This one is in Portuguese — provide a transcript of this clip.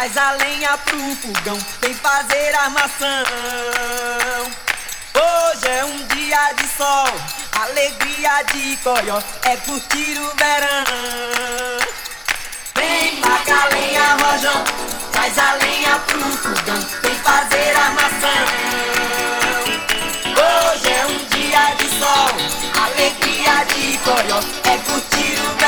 Traz a lenha pro fogão, vem fazer armação. Hoje é um dia de sol, alegria de coió, é curtir o verão. Vem a lenha, rojão, traz a lenha pro fogão, vem fazer armação. Hoje é um dia de sol, alegria de coió, é curtir o verão.